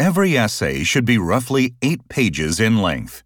Every essay should be roughly 8 pages in length.